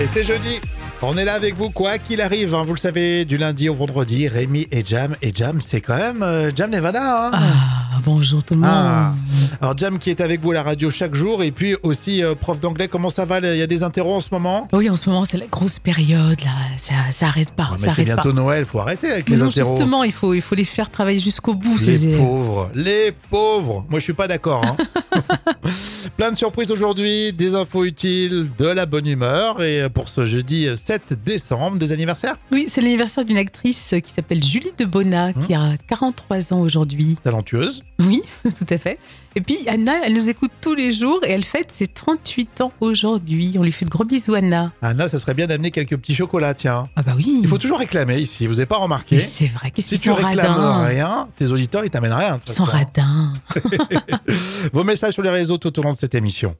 Et c'est jeudi. On est là avec vous, quoi qu'il arrive. hein, vous le savez, du lundi au vendredi, Rémi et Jam. Et Jam, c'est quand même euh, Jam Nevada. hein. Ah, bonjour tout le monde. Ah. Alors Jam qui est avec vous à la radio chaque jour. Et puis aussi euh, prof d'anglais. Comment ça va? Il y a des interros en ce moment? Oui, en ce moment, c'est la grosse période, là. Ça, ça arrête pas. Ah, ça c'est bientôt pas. Noël, faut arrêter avec Mais les non, interros. justement, il faut, il faut les faire travailler jusqu'au bout. Les pauvres, les pauvres. Moi, je suis pas d'accord. hein. Plein de surprises aujourd'hui, des infos utiles, de la bonne humeur. Et pour ce jeudi 7 décembre, des anniversaires? Oui, c'est l'anniversaire d'une actrice qui s'appelle Julie de Bona, qui a 43 ans aujourd'hui. talentueuses. Oui, tout à fait. Et puis Anna, elle nous écoute tous les jours et elle fête ses 38 ans aujourd'hui. On lui fait de gros bisous, Anna. Anna, ça serait bien d'amener quelques petits chocolats, tiens. Ah bah oui. Il faut toujours réclamer ici, vous n'avez pas remarqué Mais c'est vrai, qu'est-ce Si tu réclames radins. rien, tes auditeurs, ils t'amènent rien. façon. radins. Vos messages sur les réseaux tout au long de cette émission.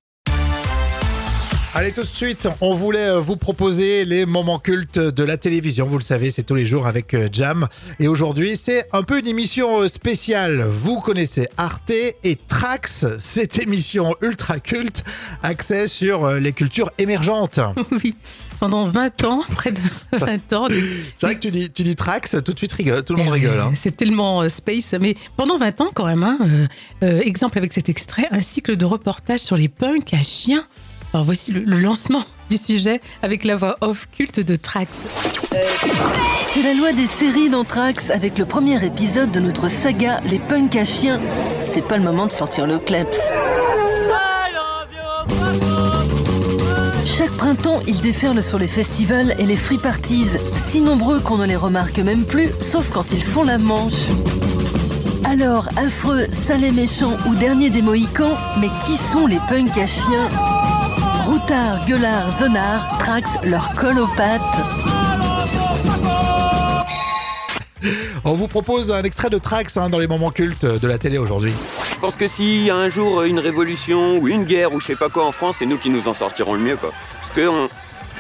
Allez, tout de suite, on voulait euh, vous proposer les moments cultes de la télévision. Vous le savez, c'est tous les jours avec euh, Jam. Et aujourd'hui, c'est un peu une émission euh, spéciale. Vous connaissez Arte et Trax, cette émission ultra culte, axée sur les cultures émergentes. oui. Pendant 20 ans, près de 20 ans, les- C'est vrai que tu dis, tu dis Trax, tout de suite rigole, tout le monde Eh rigole. hein. C'est tellement euh, space. Mais pendant 20 ans, quand même, hein, euh, exemple avec cet extrait, un cycle de reportages sur les punks à chiens. Alors voici le, lancement du sujet avec la voix off culte de Trax. C'est la loi des séries d'Anthrax avec le premier épisode de notre saga Les punks à chiens. C'est pas le moment de sortir le kleps. Chaque printemps, ils déferlent sur les festivals et les free parties, si nombreux qu'on ne les remarque même plus, sauf quand ils font la manche. Alors, affreux, sales et méchants ou dernier des Mohicans, mais qui sont les punks à chiens? Routards, gueulards, zonards, Trax leur colle aux pattes. On vous propose un extrait de Trax hein, dans les moments cultes de la télé aujourd'hui. Je pense que s'il y a un jour une révolution ou une guerre ou je sais pas quoi en France, c'est nous qui nous en sortirons le mieux quoi. Parce que on,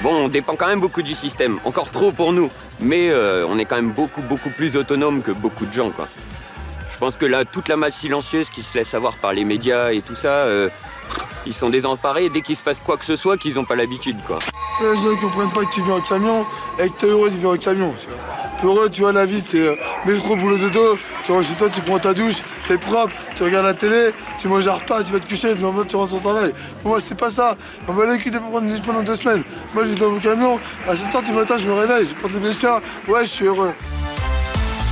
bon, on dépend quand même beaucoup du système, encore trop pour nous, mais euh, on est quand même beaucoup beaucoup plus autonome que beaucoup de gens quoi. Je pense que là, toute la masse silencieuse qui se laisse avoir par les médias et tout ça, euh, ils sont désemparés dès qu'il se passe quoi que ce soit qu'ils n'ont pas l'habitude quoi. Les gens ne comprennent pas que tu viens en camion et que t'es heureux de vivre en camion. Tu vois. Pour eux, tu vois, la vie, c'est euh, métro, boulot, dodo. Tu rentres chez toi, tu prends ta douche, t'es propre, tu regardes la télé, tu manges un repas, tu vas te coucher, le lendemain, tu rentres au travail. Pour moi, c'est pas ça. On va aller quitter pour prendre une dispo dans deux semaines. Moi, je dans mon camion, à 7h du matin, je me réveille, je prends des chiens. Ouais, je suis heureux.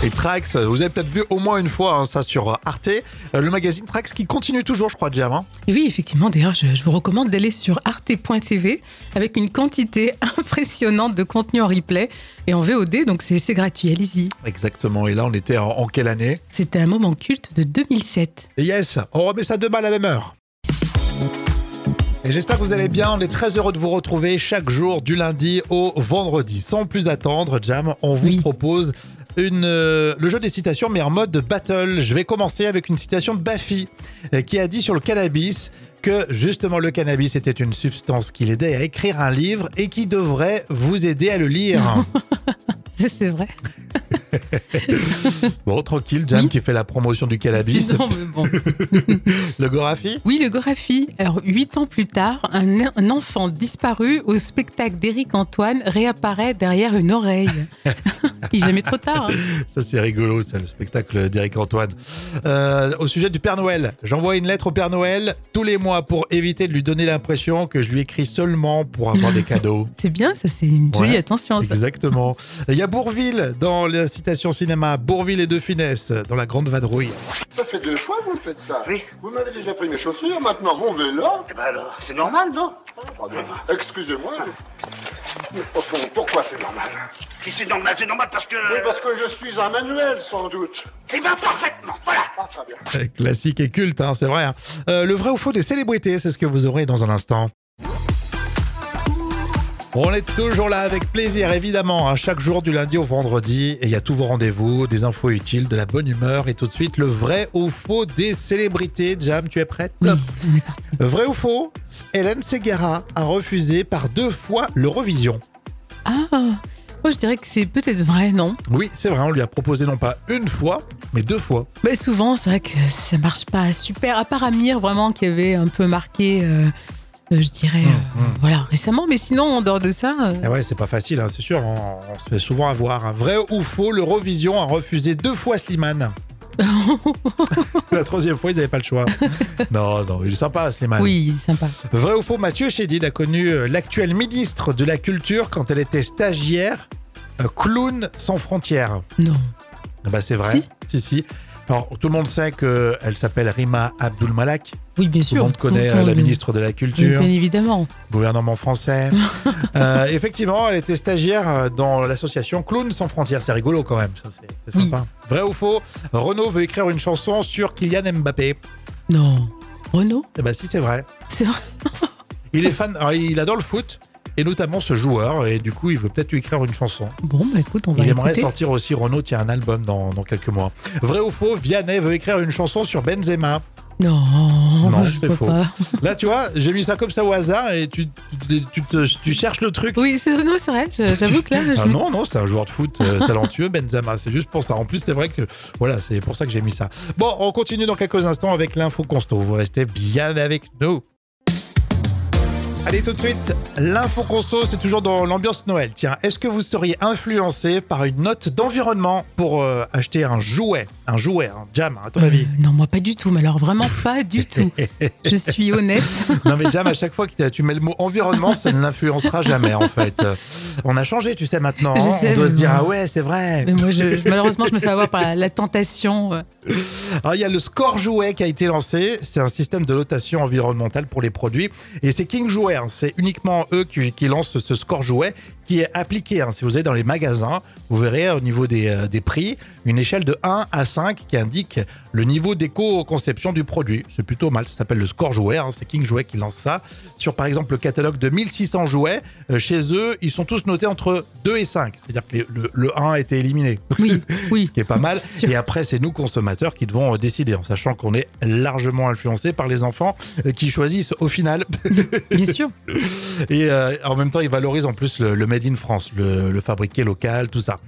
Et Trax, vous avez peut-être vu au moins une fois hein, ça sur Arte, euh, le magazine Trax qui continue toujours, je crois, Jam. hein. Oui, effectivement, d'ailleurs, je, je vous recommande d'aller sur arte.tv avec une quantité impressionnante de contenu en replay et en VOD, donc c'est c'est gratuit, allez-y. Exactement. Et là, on était en, en quelle année? C'était un moment culte de 2007. Et yes, on remet ça demain à la même heure. Et j'espère que vous allez bien. On est très heureux de vous retrouver chaque jour du lundi au vendredi. Sans plus attendre, Jam, on vous Oui. propose euh, le jeu des citations, mais en mode battle. Je vais commencer avec une citation de Baffy, euh, qui a dit sur le cannabis que justement le cannabis était une substance qui l'aidait à écrire un livre et qui devrait vous aider à le lire. C'est vrai. bon, tranquille, Jam Oui. qui fait la promotion du cannabis. Non, mais bon. Le Gorafi? Oui, le Gorafi. Alors, huit ans plus tard, un, un enfant disparu au spectacle d'Éric Antoine réapparaît derrière une oreille. Il jamais trop tard. hein. Ça, c'est rigolo, ça, le spectacle d'Éric Antoine. Euh, au sujet du Père Noël, j'envoie une lettre au Père Noël tous les mois pour éviter de lui donner l'impression que je lui écris seulement pour avoir des cadeaux. C'est bien, ça, c'est une jolie Ouais, attention. ça. Exactement. Il y a Bourville dans la citation cinéma, Bourville et De Finesse dans La Grande Vadrouille. Ça fait deux fois que vous faites ça. Oui. Vous m'avez déjà pris mes chaussures, maintenant mon vélo. Eh ben alors, c'est normal, non? Pardon. Excusez-moi. Mais au fond, pourquoi c'est normal? Si c'est normal, c'est normal parce que... Oui, parce que je suis un manuel, sans doute. Eh ben parfaitement, voilà Ah, très bien. Classique et culte, hein, c'est vrai. hein. Euh, le vrai ou faux des célébrités, c'est ce que vous aurez dans un instant. On est toujours là avec plaisir, évidemment, à chaque jour du lundi au vendredi. Et il y a tous vos rendez-vous, des infos utiles, de la bonne humeur. Et tout de suite, le vrai ou faux des célébrités. Jam, tu es prête Oui, on est parti. Vrai ou faux Hélène Segara a refusé par deux fois l'Eurovision. Ah, moi je dirais que c'est peut-être vrai, non? Oui, c'est vrai, on lui a proposé non pas une fois, mais deux fois. Mais souvent, c'est vrai que ça marche pas super. À part Amir, vraiment, qui avait un peu marqué euh, je dirais, euh, voilà, récemment. Mais sinon, en dehors de ça, euh, Eh ouais, c'est pas facile, hein, c'est sûr. On, on se fait souvent avoir. hein. Vrai ou faux, l'Eurovision a refusé deux fois Slimane. La troisième fois, ils n'avaient pas le choix. non, non, il est sympa, Slimane. oui, sympa. Vrai ou faux, Mathieu Chédid a connu euh, l'actuelle ministre de la Culture quand elle était stagiaire, euh, clown sans frontières. Non. Ah Bah, c'est vrai. Si. si, si. Alors, tout le monde sait qu'elle s'appelle Rima Abdul Malak. Oui, bien Tout sûr. le monde connaît Donc, euh, la ministre de la Culture. Bien évidemment. gouvernement français. Euh, effectivement, elle était stagiaire euh, dans l'association Clowns sans frontières. C'est rigolo quand même, ça c'est Oui. sympa. Vrai ou faux Renault veut écrire une chanson sur Kylian Mbappé. Non. Renaud Eh ben si c'est vrai. C'est vrai. Il est fan, alors, il adore le foot et notamment ce joueur et du coup il veut peut-être lui écrire une chanson. Bon, bah écoute, on va Il aimerait sortir aussi Renault tient un album dans, dans quelques mois. Vrai ou faux Vianney veut écrire une chanson sur Benzema. Non, Non, c'est faux. pas. Là tu vois, j'ai mis ça comme ça au hasard et tu, tu, tu te- tu cherches le truc. Oui, c'est vrai. J'avoue que là, je Ah non, non, c'est un joueur de foot euh, talentueux, Benzema. C'est juste pour ça. En plus, c'est vrai que voilà, c'est pour ça que j'ai mis ça. Bon, on continue dans quelques instants avec l'info consto. Vous restez bien avec nous. Allez, tout de suite, l'info conso, c'est toujours dans l'ambiance Noël. Tiens, est-ce que vous seriez influencé par une note d'environnement pour euh, acheter un jouet? Un jouet, un jam, à ton Euh, avis non, moi pas du tout, mais alors vraiment pas du tout. Je suis honnête. Non mais Jam, à chaque fois que tu mets le mot environnement, ça ne l'influencera jamais en fait. Euh, On a changé, tu sais maintenant. Hein. sais, On doit se dire ah ouais, c'est vrai. Mais moi, je, je- malheureusement, je me fais avoir par la, la tentation. euh. Alors, il y a le Score Jouet qui a été lancé. C'est un système de notation environnementale pour les produits. Et c'est King Jouet. hein. C'est uniquement eux qui, qui lancent ce Score Jouet qui est appliqué. hein. Si vous allez dans les magasins, vous verrez au niveau des, euh, des prix une échelle de 1 à 5 qui indique le niveau d'éco-conception du produit. C'est plutôt mal. Ça s'appelle le Score Jouet. hein. C'est King Jouet qui lance ça. Sur par exemple le catalogue de 1600 jouets, euh, chez eux, ils sont tous notés entre 2 et 5. C'est-à-dire que les- le, le 1 a été éliminé. Oui, oui. Ce qui est pas mal. Et après, c'est nous consommateurs qui devons euh, décider, en sachant qu'on est largement influencé par les enfants euh, qui choisissent au final. Bien sûr. Et euh, en même temps, ils valorisent en plus le, le made in France, le, le fabriqué local, tout ça.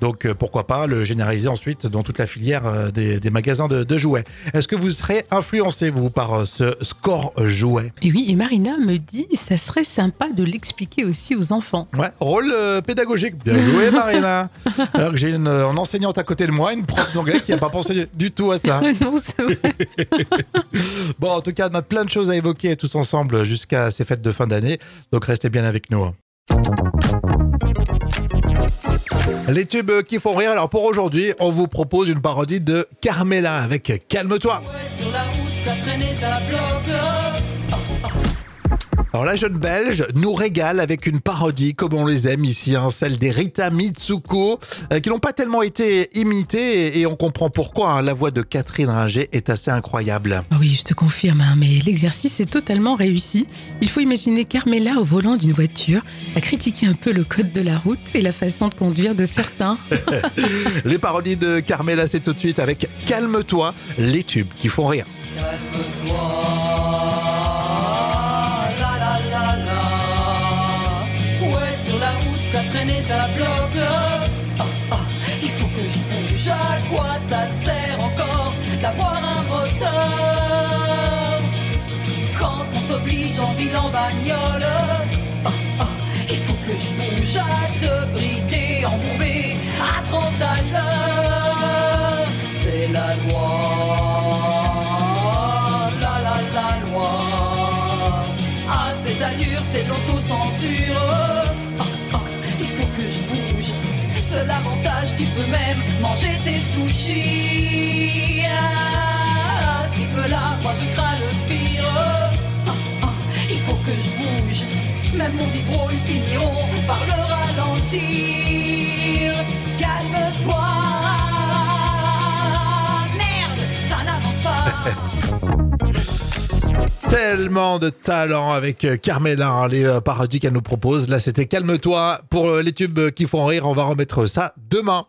Donc euh, pourquoi pas le généraliser ensuite dans toute la filière euh, des, des magasins de, de jouets. Est-ce que vous serez influencé, vous, par euh, ce score jouet? Et oui, et Marina me dit, ça serait sympa de l'expliquer aussi aux enfants. Ouais, rôle pédagogique. Bien joué, Marina. Alors que j'ai une, une enseignante à côté de moi, une prof d'anglais qui n'a pas pensé du tout à ça. non, c'est vrai. Bon, en tout cas, on a plein de choses à évoquer tous ensemble jusqu'à ces fêtes de fin d'année. Donc restez bien avec nous. Les tubes qui font rire. Alors pour aujourd'hui, on vous propose une parodie de Carmela avec Calme-toi. Alors la jeune belge nous régale avec une parodie comme on les aime ici, hein, celle des Rita Mitsuko, euh, qui n'ont pas tellement été imitées et, et on comprend pourquoi. hein. la voix de Catherine Ringer est assez incroyable. Ah oui, je te confirme, hein, mais l'exercice est totalement réussi. Il faut imaginer Carmela au volant d'une voiture, à critiquer un peu le code de la route et la façon de conduire de certains. Les parodies de Carmela, c'est tout de suite avec Calme-toi, les tubes qui font rire. Calme-toi. Ah, ah, il faut que je bouge. À quoi ça sert encore d'avoir un moteur quand on t'oblige en ville en bagnole? Ah, il faut que je bouge à te brider, embourbé à 30 à l'heure. C'est la loi, la la la loi. À cette allure, c'est l'autocensure. Là, moi je crains le pire. Ah, ah, il faut que je bouge. Même mon vibro, ils finiront par le ralentir. Calme-toi. Merde, ça n'avance pas. Tellement de talent avec euh, Carmela, hein, les euh, parodies qu'elle nous propose. Là, c'était Calme-toi. Pour euh, les tubes qui font rire, on va remettre ça demain.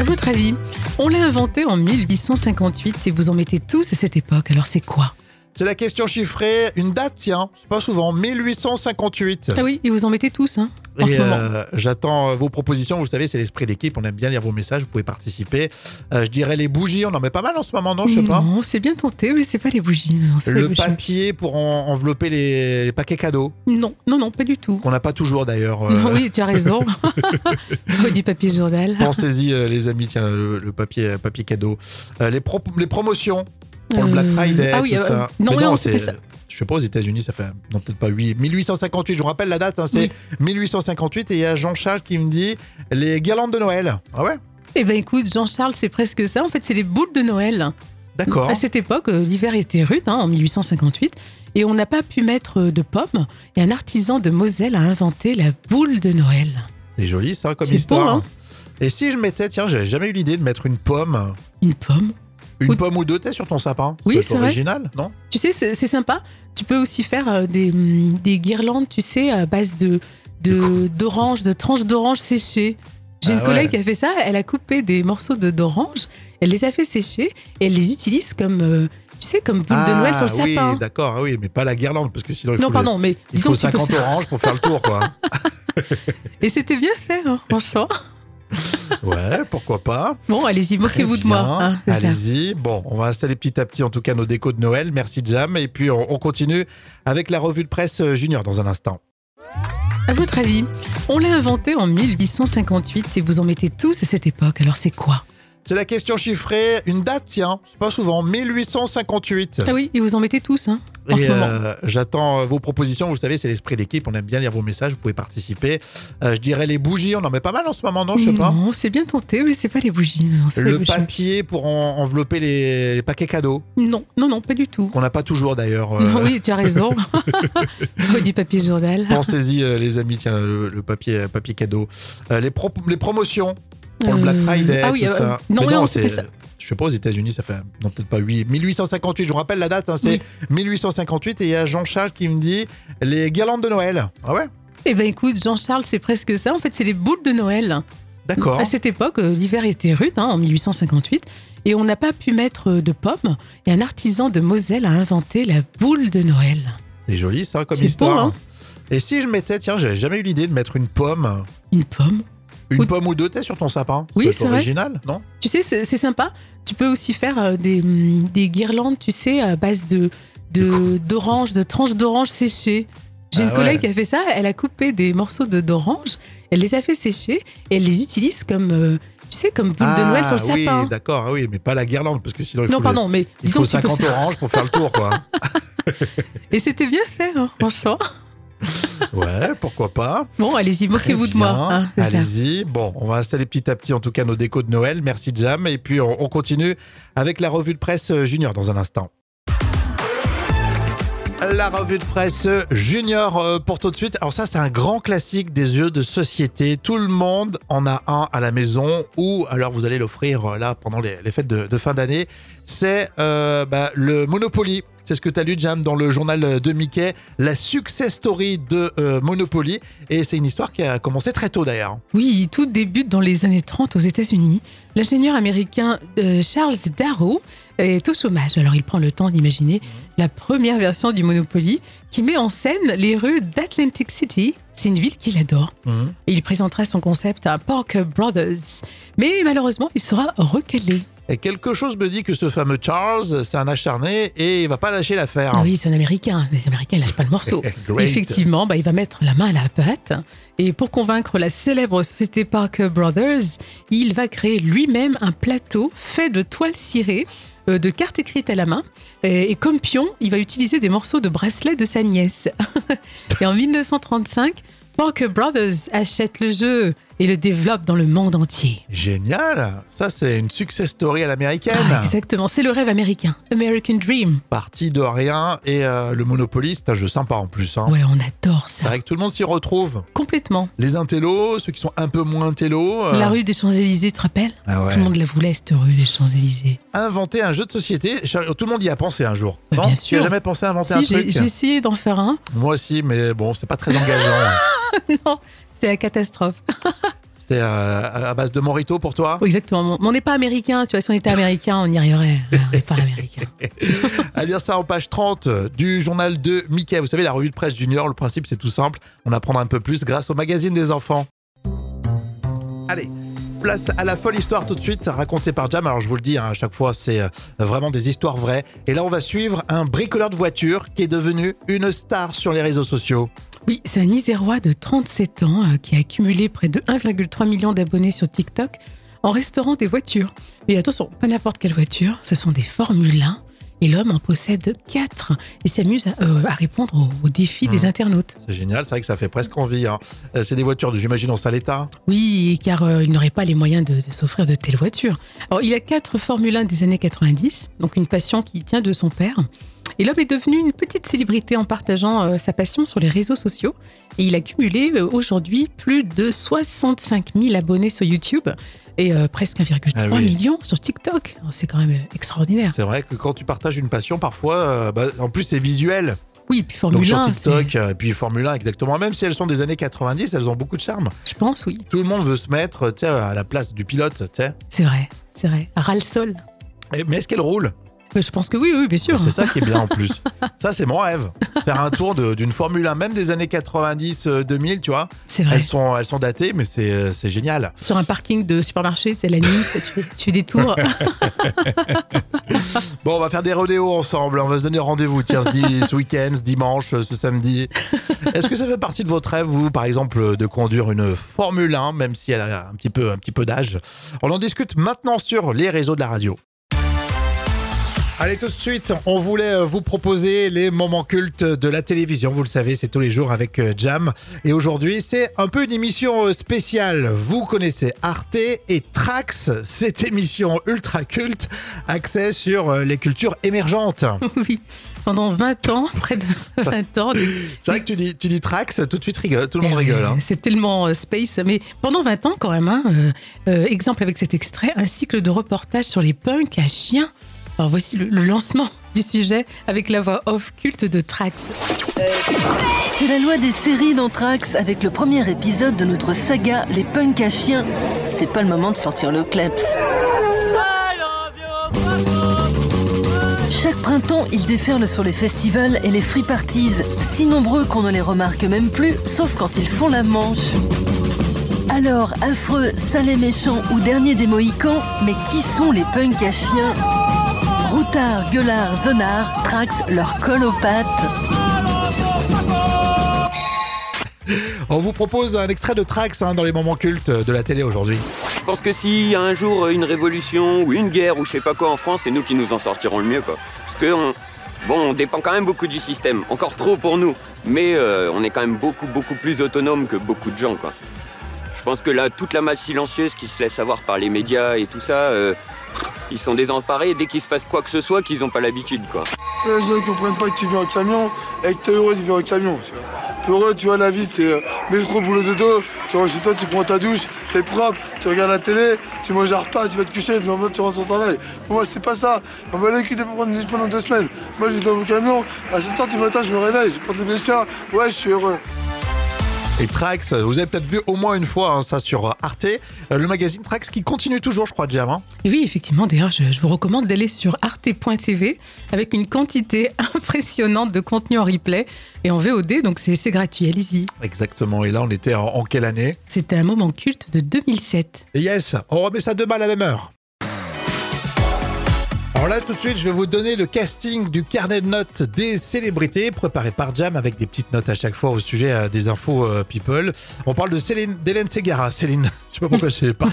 À votre avis, on l'a inventé en 1858 et vous en mettez tous à cette époque, alors c'est quoi? C'est la question chiffrée. Une date, tiens, pas souvent, 1858. Ah oui, et vous en mettez tous, hein, en ce moment. euh, J'attends euh, vos propositions. Vous savez, c'est l'esprit d'équipe. On aime bien lire vos messages. Vous pouvez participer. Euh, je dirais les bougies. On en met pas mal en ce moment, non Je sais pas. Non, c'est bien tenté, mais c'est pas les bougies. non, les Le bougies. papier pour en- envelopper les, les paquets cadeaux, Non, non, non, pas du tout. qu'on n'a pas toujours d'ailleurs. euh, oui, tu as raison. Du papier journal. Pensez-y, les amis, tiens, le, le papier, papier cadeau. Les, pro- les promotions pour le Euh, Black Friday, ah oui, tout euh, ça. non, Mais non, c'est ça. Je sais pas, aux États-Unis, ça fait. Non, peut-être pas 8. 1858, je vous rappelle la date, hein, c'est 1858. Et il y a Jean-Charles qui me dit les guirlandes de Noël. Ah ouais? Eh ben écoute, Jean-Charles, c'est presque ça. En fait, c'est les boules de Noël. D'accord. À cette époque, euh, l'hiver était rude, hein, en 1858, et on n'a pas pu mettre euh, de pommes. Et un artisan de Moselle a inventé la boule de Noël. C'est joli, ça, comme histoire. beau, hein Et si je mettais, tiens, j'avais jamais eu l'idée de mettre une pomme, Une pomme? Une pomme ou deux, sais, sur ton sapin. Oui, c'est vrai. original, non Tu sais, c'est sympa. Tu peux aussi faire euh, des, hum, des guirlandes, tu sais, à base de de- d'orange, de, tranches d'orange séchées. J'ai Ah une collègue ouais. qui a fait ça. Elle a coupé des morceaux de d'orange, elle les a fait sécher et elle les utilise comme, euh, tu sais, comme boule de Noël sur le Ah oui, sapin. d'accord, ah oui, mais pas la guirlande, parce que sinon il faut, Non, les- pardon, mais il faut que tu peux 50 faire- oranges pour faire le tour, quoi. Et c'était bien fait, hein, franchement. ouais, pourquoi pas. Bon, allez-y, moquez-vous de moi. hein. Allez-y. Bon, on va installer petit à petit, en tout cas, nos décos de Noël. Merci, Jam. Et puis, on, on continue avec la revue de presse euh, junior dans un instant. À votre avis, on l'a inventé en 1858 et vous en mettez tous à cette époque. Alors c'est quoi? C'est la question chiffrée. Une date, tiens, pas souvent, 1858. Ah oui, et vous en mettez tous, hein, en ce moment. euh, J'attends euh, vos propositions. Vous savez, c'est l'esprit d'équipe. On aime bien lire vos messages. Vous pouvez participer. Euh, je dirais les bougies. On en met pas mal en ce moment, non Je sais pas. Non, c'est bien tenté, mais c'est pas les bougies. non, les Le bougies. papier pour en- envelopper les, les paquets cadeaux, Non, non, non, pas du tout. qu'on n'a pas toujours d'ailleurs. euh, oui, tu as raison. Du papier journal. Pensez-y, les amis, tiens, le, le papier, papier cadeau. Les, pro- les promotions pour le Euh, Black Friday, ah oui, tout euh, ça. non, Mais non, c'est pas ça. Je sais pas, aux États-Unis, ça fait. Non, peut-être pas 8. 1858, je vous rappelle la date, hein, c'est 1858. Et il y a Jean-Charles qui me dit les guirlandes de Noël. Ah ouais? Eh ben écoute, Jean-Charles, c'est presque ça. En fait, c'est les boules de Noël. D'accord. À cette époque, euh, l'hiver était rude, hein, en 1858, et on n'a pas pu mettre euh, de pommes. Et un artisan de Moselle a inventé la boule de Noël. C'est joli, ça, comme histoire. beau, hein Et si je mettais, tiens, j'avais jamais eu l'idée de mettre une pomme, Une pomme? Une pomme ou deux, sais, sur ton sapin. Oui, c'est vrai. original, non Tu sais, c'est sympa. Tu peux aussi faire euh, des, hum, des guirlandes, tu sais, à base de de- d'orange, de, tranches d'orange séchées. J'ai Ah une collègue ouais. qui a fait ça. Elle a coupé des morceaux de d'orange, elle les a fait sécher et elle les utilise comme, euh, tu sais, comme boule de Noël sur le Ah oui, sapin. d'accord, ah oui, mais pas la guirlande, parce que sinon il Non, faut, les- pardon, mais il disons faut que tu peux 50 faire- oranges pour faire le tour, quoi. Et c'était bien fait, hein, franchement. ouais, pourquoi pas. Bon, allez-y, moquez-vous de moi. hein. Allez-y. Bon, on va installer petit à petit, en tout cas, nos décos de Noël. Merci, Jam. Et puis, on, on continue avec la revue de presse euh, junior dans un instant. La revue de presse junior euh, pour tout de suite. Alors ça, c'est un grand classique des jeux de société. Tout le monde en a un à la maison ou alors vous allez l'offrir euh, là pendant les, les fêtes de, de fin d'année. C'est euh, bah, le Monopoly. C'est ce que tu as lu, Jam, dans le journal de Mickey, la success story de euh, Monopoly. Et c'est une histoire qui a commencé très tôt d'ailleurs. Oui, tout débute dans les années 30 aux États-Unis. L'ingénieur américain euh, Charles Darrow est au chômage. Alors il prend le temps d'imaginer la première version du Monopoly qui met en scène les rues d'Atlantic City. C'est une ville qu'il adore. Et il présentera son concept à Parker Brothers. Mais malheureusement, il sera recalé. Et quelque chose me dit que ce fameux Charles, c'est un acharné et il va pas lâcher l'affaire. Oui, c'est un Américain. Les Américains ne lâchent pas le morceau. Effectivement, bah, il va mettre la main à la pâte. Et pour convaincre la célèbre société Parker Brothers, il va créer lui-même un plateau fait de toile cirée, euh, de cartes écrites à la main. Et, et comme pion, il va utiliser des morceaux de bracelet de sa nièce. et en 1935, Parker Brothers achète le jeu et le développe dans le monde entier. Génial Ça, c'est une success story à l'américaine. Ah, exactement, c'est le rêve américain. American Dream. Parti de rien et euh, le Monopoly, c'est un jeu sympa en plus. hein. Ouais, on adore C'est ça. vrai que tout le monde s'y retrouve. Complètement. Les intellos, ceux qui sont un peu moins intellos. euh, La rue des Champs-Élysées, tu te rappelles ah ouais. Tout le monde la voulait, cette rue des Champs-Élysées. Inventer un jeu de société, tout le monde y a pensé un jour. Bah, non bien Tu sûr. as jamais pensé à inventer Si, un truc j'ai essayé d'en faire un. Moi aussi, mais bon, c'est pas très engageant. non, c'était la catastrophe. C'était euh, à base de Morito pour toi? Oui, exactement. Mais on n'est pas américain, tu vois, si on était américain, on y arriverait. Ah, On n'est pas américain. À lire ça en page 30 du journal de Mickey. Vous savez, la revue de presse junior, le principe c'est tout simple. On apprendra un peu plus grâce au magazine des enfants. Allez, place à la folle histoire tout de suite, racontée par Jam. Alors je vous le dis, hein, à chaque fois c'est euh, vraiment des histoires vraies. Et là on va suivre un bricoleur de voitures qui est devenu une star sur les réseaux sociaux. Oui, c'est un Isérois de 37 ans euh, qui a accumulé près de 1,3 million d'abonnés sur TikTok en restaurant des voitures. Mais attention, pas n'importe quelle voiture, ce sont des Formule 1 et l'homme en possède 4 et s'amuse à, euh, à répondre aux, aux défis des Mhm. internautes. C'est génial, c'est vrai que ça fait presque envie. hein. Euh, C'est des voitures, j'imagine, en sale état. Oui, car euh, il n'aurait pas les moyens de, de s'offrir de telles voitures. Alors, il a quatre Formule 1 des années 90, donc une passion qui tient de son père. Et l'homme est devenu une petite célébrité en partageant euh, sa passion sur les réseaux sociaux. Et il a cumulé euh, aujourd'hui plus de 65 000 abonnés sur YouTube et euh, presque 1,3 Ah oui. million sur TikTok. Alors, C'est quand même extraordinaire. C'est vrai que quand tu partages une passion, parfois, bah, en plus c'est visuel. Oui, puis Donc Formule sur 1, TikTok, et puis Formule 1, exactement. Même si elles sont des années 90, elles ont beaucoup de charme. je pense, oui. Tout le monde veut se mettre à la place du pilote. C'est vrai, c'est vrai. À ras le sol. Mais est-ce qu'elle roule Je pense que oui, oui, bien sûr. C'est ça qui est bien en plus. Ça, c'est mon rêve. Faire un tour d'une Formule 1, même des années 90-2000, tu vois. C'est vrai. Elles sont, elles sont datées, mais c'est euh, c'est génial. Sur un parking de supermarché, c'est la nuit, tu, fais, tu fais des tours. Bon, on va faire des rodéos ensemble. On va se donner rendez-vous, tiens, ce week-end, ce dimanche, ce samedi. Est-ce que ça fait partie de votre rêve, vous, par exemple, de conduire une Formule 1, même si elle a un petit peu, un petit peu d'âge? On en discute maintenant sur les réseaux de la radio. Allez, tout de suite, on voulait euh, vous proposer les moments cultes de la télévision. Vous le savez, c'est tous les jours avec euh, Jam. Et aujourd'hui, c'est un peu une émission euh, spéciale. Vous connaissez Arte et Trax, cette émission ultra culte, axée sur les cultures émergentes. oui, pendant 20 ans, près de 20 ans. C'est vrai que tu dis, tu dis Trax, tout de suite rigole, tout le Eh monde ouais, rigole. hein. C'est tellement space. Mais pendant 20 ans, quand même, hein, euh, exemple avec cet extrait, un cycle de reportages sur les punks à chiens. Voici le, lancement du sujet avec la voix off culte de Trax. C'est la loi des séries d'Anthrax avec le premier épisode de notre saga Les punks à chiens. C'est pas le moment de sortir le kleps. Chaque printemps, ils déferlent sur les festivals et les free parties, si nombreux qu'on ne les remarque même plus, sauf quand ils font la manche. Alors, affreux, sale et méchant ou dernier des Mohicans, mais qui sont les punks à chiens? Routards, gueulards, zonards, Trax leur colle aux pattes. On vous propose un extrait de Trax hein, dans les moments cultes de la télé aujourd'hui. Je pense que s'il y a un jour une révolution ou une guerre ou je sais pas quoi en France, c'est nous qui nous en sortirons le mieux quoi. Parce que on, bon, on dépend quand même beaucoup du système, encore trop pour nous, mais euh, on est quand même beaucoup beaucoup plus autonome que beaucoup de gens quoi. Je pense que là, toute la masse silencieuse qui se laisse avoir par les médias et tout ça, euh, ils sont désemparés dès qu'il se passe quoi que ce soit qu'ils ont pas l'habitude quoi. Les gens ne comprennent pas que tu vis en camion et que t'es heureux de vivre en camion. Tu vois. Pour tu vois, la vie, c'est euh, métro, boulot, dodo. Tu rentres chez toi, tu prends ta douche, t'es propre, tu regardes la télé, tu manges un repas, tu vas te coucher, puis en tu rentres au travail. Moi, c'est pas ça. On va aller quitter pour prendre une douche pendant deux semaines. Moi, je vis dans mon camion, à 7h du matin, je me réveille, je prends des chiens. Ouais, je suis heureux. Et Trax, vous avez peut-être vu au moins une fois hein, ça sur Arte, Euh, le magazine Trax qui continue toujours, je crois, Jam. hein. Oui, effectivement, d'ailleurs, je, je vous recommande d'aller sur arte.tv avec une quantité impressionnante de contenu en replay et en VOD, donc c'est gratuit, allez-y. Exactement. Et là, on était en, en quelle année? C'était un moment culte de 2007. Et yes, on remet ça demain à la même heure. Alors là, tout de suite, je vais vous donner le casting du carnet de notes des célébrités, préparé par Jam avec des petites notes à chaque fois au sujet euh, des infos euh, people. On parle de Céline, d'Hélène Ségara. Céline, je sais pas pourquoi je pas.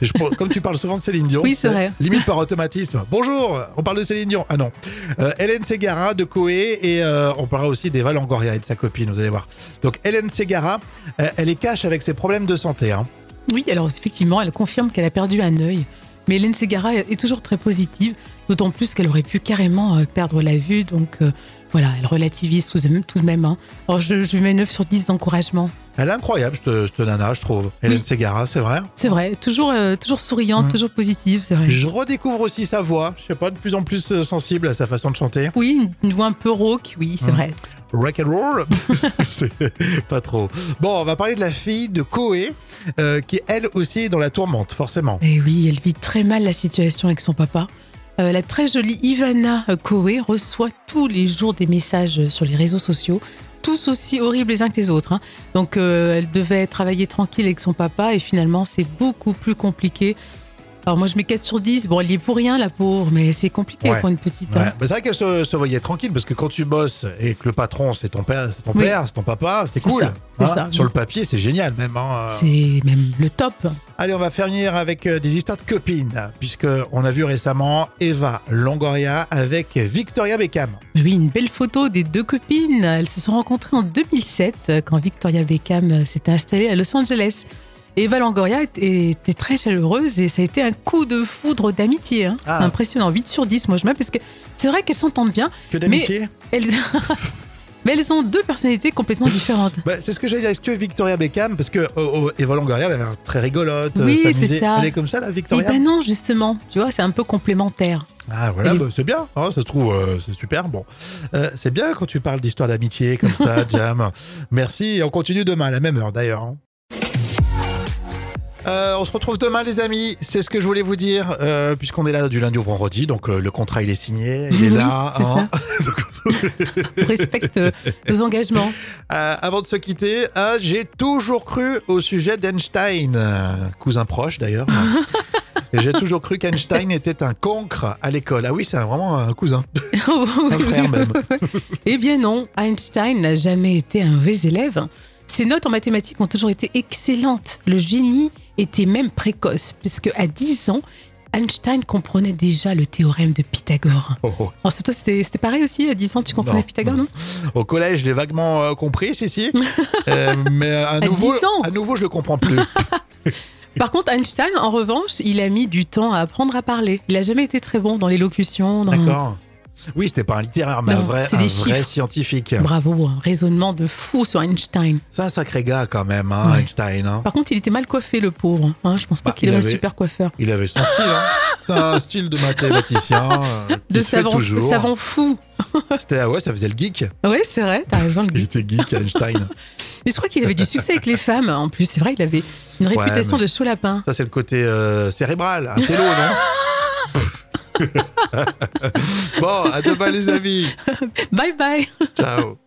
je, comme tu parles souvent de Céline Dion. Oui, c'est vrai. Limite par automatisme. Bonjour, on parle de Céline Dion. Ah non. Euh, Hélène Ségara de Coé et euh, on parlera aussi d'Eva Longoria et de sa copine, vous allez voir. Donc Hélène Ségara, euh, elle est cash avec ses problèmes de santé. Hein. Oui, alors effectivement, elle confirme qu'elle a perdu un œil. Mais Hélène Ségara est toujours très positive, d'autant plus qu'elle aurait pu carrément euh, perdre la vue. Donc euh, voilà, elle relativise tout de même. Tout de même hein. Alors je, je lui mets 9 sur 10 d'encouragement. Elle est incroyable, cette, cette nana, je trouve. Hélène Oui. Ségara, c'est vrai? C'est vrai, toujours, euh, toujours souriante, Mm. toujours positive, c'est vrai. Je redécouvre aussi sa voix. Je sais pas, de plus en plus sensible à sa façon de chanter. Oui, une, voix un peu rauque, oui, c'est Mm. vrai. Rock and roll. C'est pas trop. Bon, on va parler de la fille de Koé, euh, qui elle aussi est dans la tourmente, forcément. Et oui, elle vit très mal la situation avec son papa. Euh, la très jolie Ivana Koé reçoit tous les jours des messages sur les réseaux sociaux, tous aussi horribles les uns que les autres. hein. Donc euh, elle devait travailler tranquille avec son papa et finalement c'est beaucoup plus compliqué. Alors moi je mets 4 sur 10, bon elle y est pour rien la pauvre, mais c'est compliqué Ouais. pour une petite. Ouais. hein. Bah, c'est vrai qu'elle se, se voyait tranquille parce que quand tu bosses et que le patron c'est ton père, c'est ton Oui. père, c'est ton papa, c'est C'est cool. ça, c'est ça. Sur le papier, c'est génial même. hein. C'est même le top. Allez, on va finir avec euh, des histoires de copines, puisque on a vu récemment Eva Longoria avec Victoria Beckham. Oui, une belle photo des deux copines. Elles se sont rencontrées en 2007 euh, quand Victoria Beckham euh, s'était installée à Los Angeles. Eva Longoria était était très chaleureuse et ça a été un coup de foudre d'amitié. hein. Ah. C'est impressionnant, 8 sur 10 moi je mets parce que c'est vrai qu'elles s'entendent bien. Que d'amitié Elles... Mais elles ont deux personnalités complètement différentes. Bah, C'est ce que j'allais dire. Est-ce que Victoria Beckham, parce que oh, oh, Eva Longoria, elle a l'air très rigolote, Oui, euh, c'est ça. Elle est comme ça, la Victoria ben non, justement, tu vois, c'est un peu complémentaire. Ah voilà, bah, c'est bien, hein, ça se trouve, euh, c'est super. Bon, Euh, c'est bien quand tu parles d'histoire d'amitié comme ça, Jam. Merci, on continue demain à la même heure d'ailleurs. Euh, on se retrouve demain les amis, c'est ce que je voulais vous dire, euh, puisqu'on est là du lundi au vendredi, donc euh, le contrat il est signé, il est Oui, là. hein. On respecte nos engagements. Avant de se quitter, j'ai toujours cru au sujet d'Einstein, cousin proche d'ailleurs. J'ai toujours cru qu'Einstein était un cancre à l'école. Ah oui, c'est vraiment un cousin. Un frère même. Eh bien non, Einstein n'a jamais été un mauvais élève. Ses notes en mathématiques ont toujours été excellentes. Le génie était même précoce, puisque à 10 ans, Einstein comprenait déjà le théorème de Pythagore. Oh, oh. Alors, toi, c'était c'était pareil aussi, à 10 ans, tu comprenais Non. Pythagore, non? Au collège, je l'ai vaguement euh, compris, si, si. Euh, mais à nouveau, 10 ans. à nouveau, je le comprends plus. Par contre, Einstein, en revanche, il a mis du temps à apprendre à parler. Il n'a jamais été très bon dans l'élocution. Dans... D'accord. Oui, c'était pas un littéraire, mais un vrai, un scientifique. Bravo, un raisonnement de fou sur Einstein. C'est un sacré gars quand même, hein, Ouais. Einstein. hein. Par contre, il était mal coiffé, le pauvre. Hein, je pense pas Bah, qu'il il avait un super coiffeur. Il avait son style. Hein. C'est un style de mathématicien euh, De savant, savant fou. C'était ah ouais, ça faisait le geek. Ouais, c'est vrai, t'as raison, le Il geek. était geek, Einstein. Mais je crois qu'il avait du succès avec les femmes. En plus, c'est vrai, il avait une réputation de chaud lapin. Ça, c'est le côté euh, cérébral, un télo, non? Bon, à demain les amis. Bye bye Ciao.